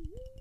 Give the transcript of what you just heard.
Mm-hmm.